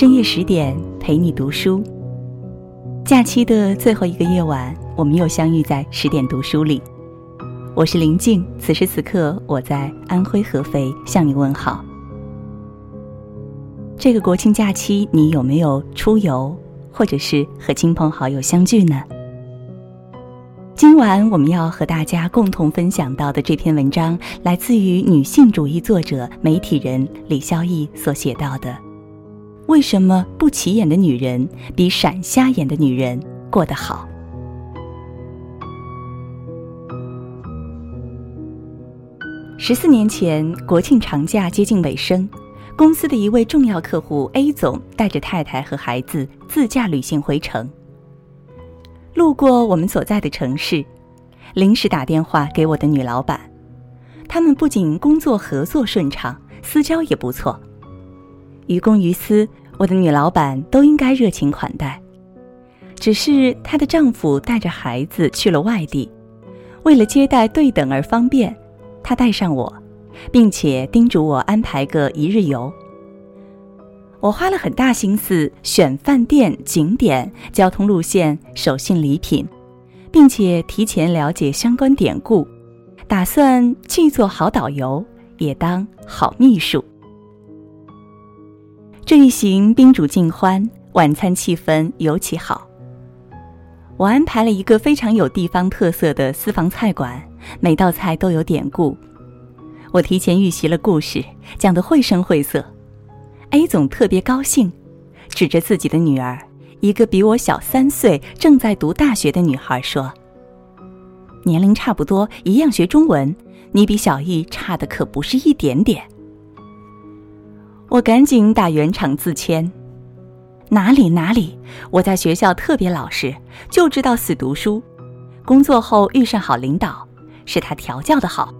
深夜十点陪你读书。假期的最后一个夜晚，我们又相遇在十点读书里。我是林静，此时此刻我在安徽合肥向你问好。这个国庆假期，你有没有出游，或者是和亲朋好友相聚呢？今晚我们要和大家共同分享到的这篇文章，来自于女性主义作者、媒体人李孝义所写到的：为什么不起眼的女人比闪瞎眼的女人过得好？十四年前，国庆长假接近尾声，公司的一位重要客户 A 总带着太太和孩子自驾旅行回城。路过我们所在的城市，临时打电话给我的女老板。他们不仅工作合作顺畅，私交也不错。于公于私，我的女老板都应该热情款待。只是她的丈夫带着孩子去了外地，为了接待对等而方便，她带上我，并且叮嘱我安排个一日游。我花了很大心思选饭店、景点、交通路线、手信礼品，并且提前了解相关典故，打算既做好导游，也当好秘书。这一行宾主尽欢，晚餐气氛尤其好。我安排了一个非常有地方特色的私房菜馆，每道菜都有典故。我提前预习了故事，讲得绘声绘色。A 总特别高兴，指着自己的女儿，一个比我小三岁、正在读大学的女孩说：“年龄差不多，一样学中文，你比小易差的可不是一点点。”我赶紧打圆场自谦：“哪里哪里，我在学校特别老实，就知道死读书。工作后遇上好领导，是他调教的好。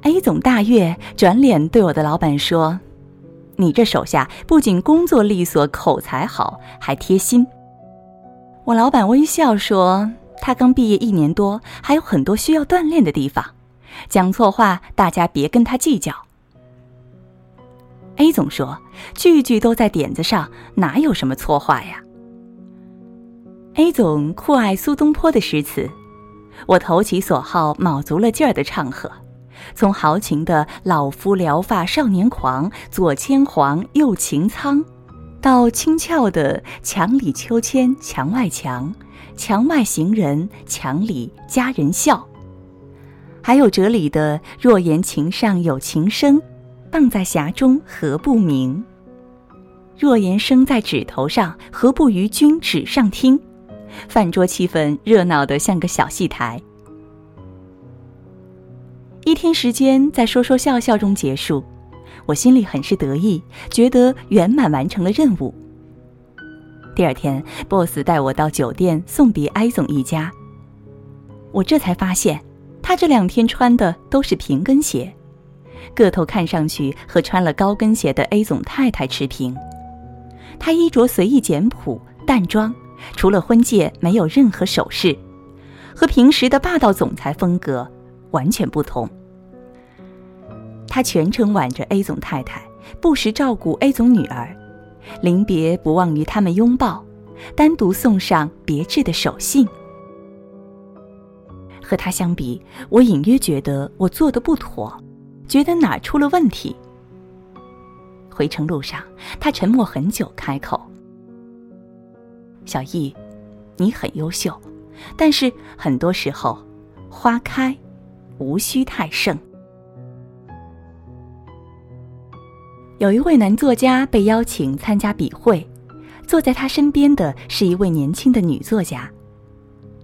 ”A 总大悦，转脸对我的老板说。你这手下不仅工作利索、口才好，还贴心。我老板微笑说：“他刚毕业一年多，还有很多需要锻炼的地方。讲错话，大家别跟他计较。”A 总说：“句句都在点子上，哪有什么错话呀？”A 总酷爱苏东坡的诗词，我投其所好，卯足了劲儿的唱和。从豪情的“老夫聊发少年狂，左牵黄，右擎苍”，到轻俏的“墙里秋千墙外墙，墙外行人墙里佳人笑”，还有哲理的“若言情上有情深，放在匣中何不明？若言生在指头上，何不于君指上听？”饭桌气氛热闹得像个小戏台。一天时间在说说笑笑中结束，我心里很是得意，觉得圆满完成了任务。第二天，boss 带我到酒店送别埃总一家，我这才发现，他这两天穿的都是平跟鞋，个头看上去和穿了高跟鞋的 A 总太太持平。她衣着随意简朴淡妆，除了婚戒没有任何首饰，和平时的霸道总裁风格。完全不同。他全程挽着 A 总太太，不时照顾 A 总女儿，临别不忘与他们拥抱，单独送上别致的手信。和他相比，我隐约觉得我做的不妥，觉得哪出了问题。回程路上，他沉默很久，开口：“小易，你很优秀，但是很多时候，花开。”无需太盛。有一位男作家被邀请参加笔会，坐在他身边的是一位年轻的女作家。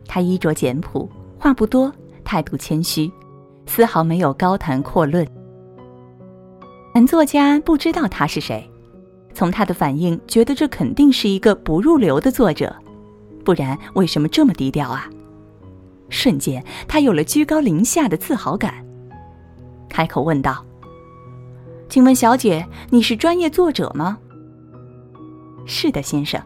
她衣着简朴，话不多，态度谦虚，丝毫没有高谈阔论。男作家不知道他是谁，从他的反应觉得这肯定是一个不入流的作者，不然为什么这么低调啊？瞬间，他有了居高临下的自豪感，开口问道：“请问小姐，你是专业作者吗？”“是的，先生。”“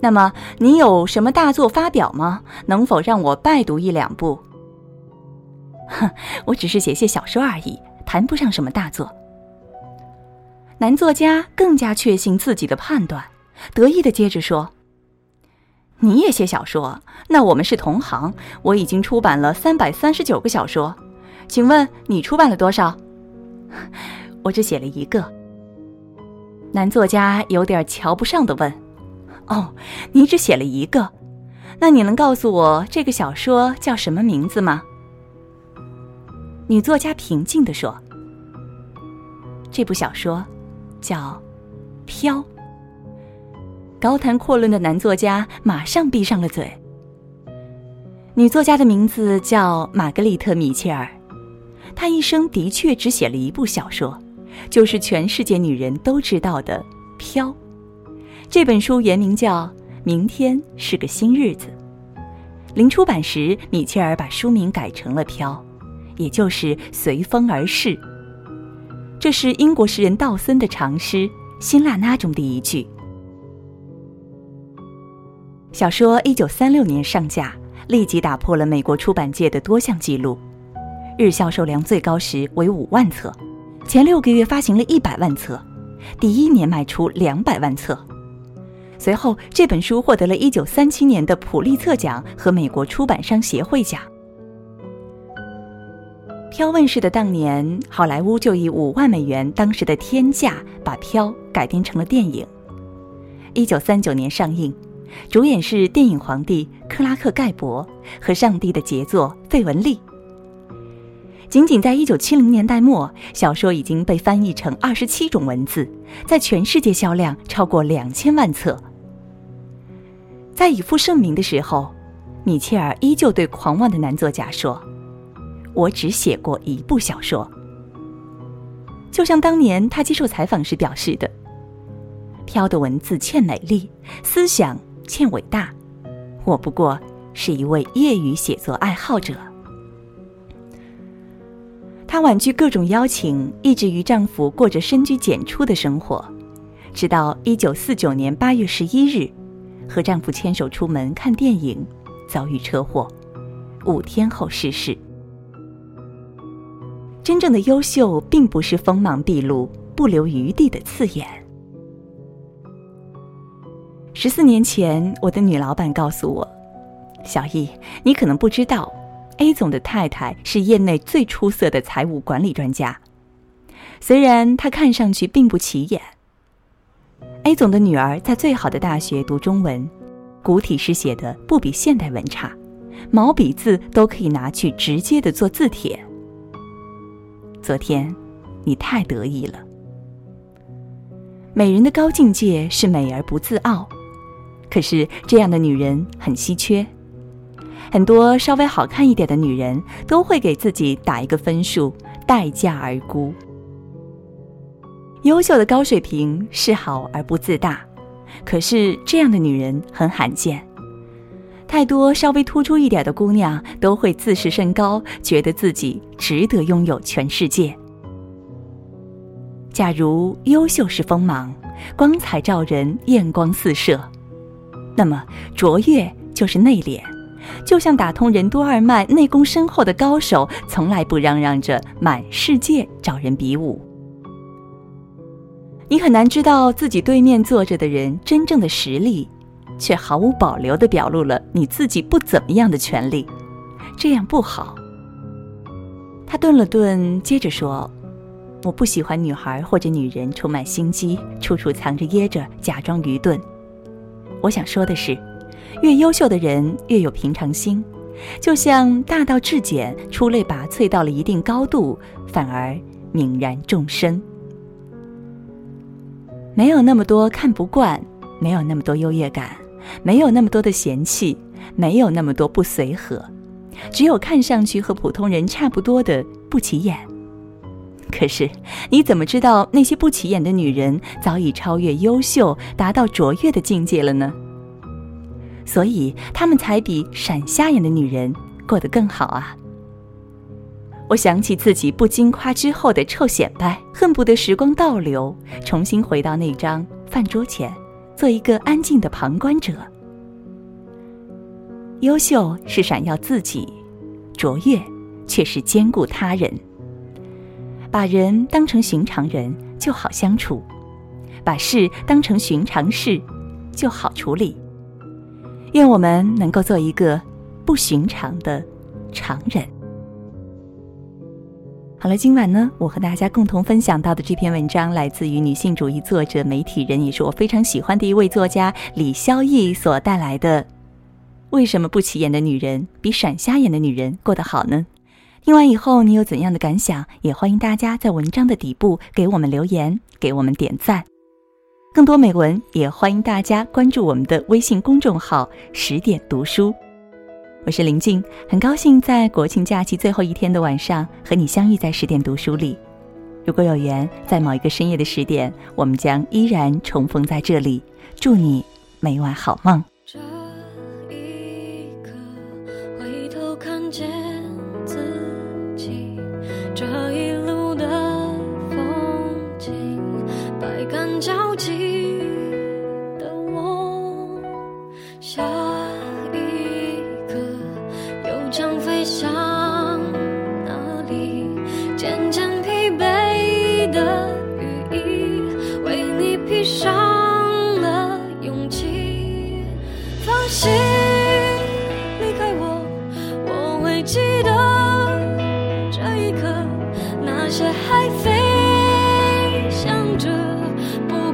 那么你有什么大作发表吗？能否让我拜读一两部？”“哼，我只是写写小说而已，谈不上什么大作。”男作家更加确信自己的判断，得意的接着说：“你也写小说？那我们是同行。我已经出版了三百三十九个小说，请问你出版了多少？” 我只写了一个。男作家有点瞧不上的问：“哦，你只写了一个？那你能告诉我这个小说叫什么名字吗？”女作家平静地说：“这部小说叫《飘》。”高谈阔论的男作家马上闭上了嘴。女作家的名字叫玛格丽特·米切尔，她一生的确只写了一部小说。就是全世界女人都知道的《飘》，这本书原名叫《明天是个新日子》。临出版时，米切尔把书名改成了《飘》，也就是随风而逝。这是英国诗人道森的长诗《辛辣那》中的一句。小说一九三六年上架，立即打破了美国出版界的多项纪录，日销售量最高时为五万册。前六个月发行了一百万册，第一年卖出两百万册。随后，这本书获得了一九三七年的普利策奖和美国出版商协会奖。《飘》问世的当年，好莱坞就以五万美元当时的天价把《飘》改编成了电影。一九三九年上映，主演是电影皇帝克拉克·盖博和上帝的杰作费雯丽。仅仅在一九七零年代末，小说已经被翻译成二十七种文字，在全世界销量超过两千万册。在已负盛名的时候，米切尔依旧对狂妄的男作家说：“我只写过一部小说。”就像当年他接受采访时表示的：“飘的文字欠美丽，思想欠伟大，我不过是一位业余写作爱好者。”她婉拒各种邀请，一直与丈夫过着深居简出的生活，直到一九四九年八月十一日，和丈夫牵手出门看电影，遭遇车祸，五天后逝世。真正的优秀，并不是锋芒毕露、不留余地的刺眼。十四年前，我的女老板告诉我：“小易，你可能不知道。” A 总的太太是业内最出色的财务管理专家，虽然她看上去并不起眼。A 总的女儿在最好的大学读中文，古体诗写的不比现代文差，毛笔字都可以拿去直接的做字帖。昨天，你太得意了。美人的高境界是美而不自傲，可是这样的女人很稀缺。很多稍微好看一点的女人都会给自己打一个分数，待价而沽。优秀的高水平是好而不自大，可是这样的女人很罕见。太多稍微突出一点的姑娘都会自视甚高，觉得自己值得拥有全世界。假如优秀是锋芒，光彩照人，艳光四射，那么卓越就是内敛。就像打通任督二脉、内功深厚的高手，从来不嚷嚷着满世界找人比武。你很难知道自己对面坐着的人真正的实力，却毫无保留地表露了你自己不怎么样的权利，这样不好。他顿了顿，接着说：“我不喜欢女孩或者女人充满心机，处处藏着掖着，假装愚钝。我想说的是。”越优秀的人越有平常心，就像大道至简、出类拔萃到了一定高度，反而泯然众生。没有那么多看不惯，没有那么多优越感，没有那么多的嫌弃，没有那么多不随和，只有看上去和普通人差不多的不起眼。可是你怎么知道那些不起眼的女人早已超越优秀，达到卓越的境界了呢？所以他们才比闪瞎眼的女人过得更好啊！我想起自己不经夸之后的臭显摆，恨不得时光倒流，重新回到那张饭桌前，做一个安静的旁观者。优秀是闪耀自己，卓越却是兼顾他人。把人当成寻常人，就好相处。把事当成寻常事，就好处理。愿我们能够做一个不寻常的常人。好了，今晚呢，我和大家共同分享到的这篇文章，来自于女性主义作者、媒体人，也是我非常喜欢的一位作家李肖逸所带来的。为什么不起眼的女人比闪瞎眼的女人过得好呢？听完以后，你有怎样的感想？也欢迎大家在文章的底部给我们留言，给我们点赞。更多美文，也欢迎大家关注我们的微信公众号“十点读书”。我是林静，很高兴在国庆假期最后一天的晚上和你相遇在十点读书里。如果有缘，在某一个深夜的十点，我们将依然重逢在这里。祝你每晚好梦。这一刻，回头看见自己，这一路的风景，百感交还飞翔着不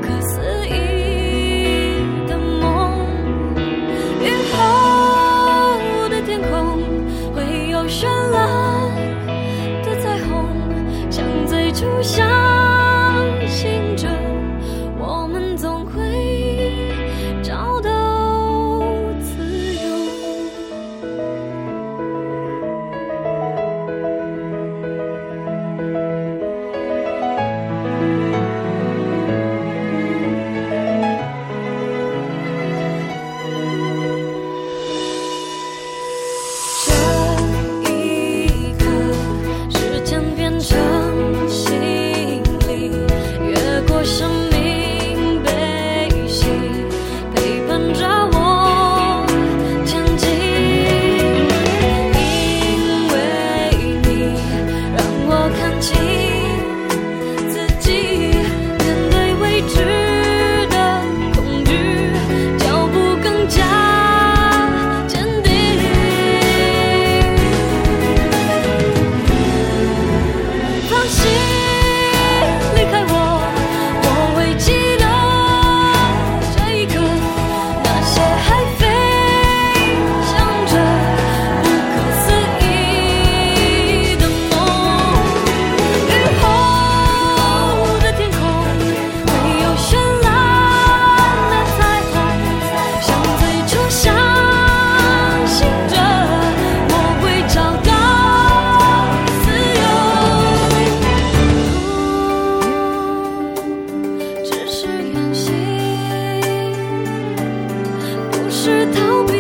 是逃避。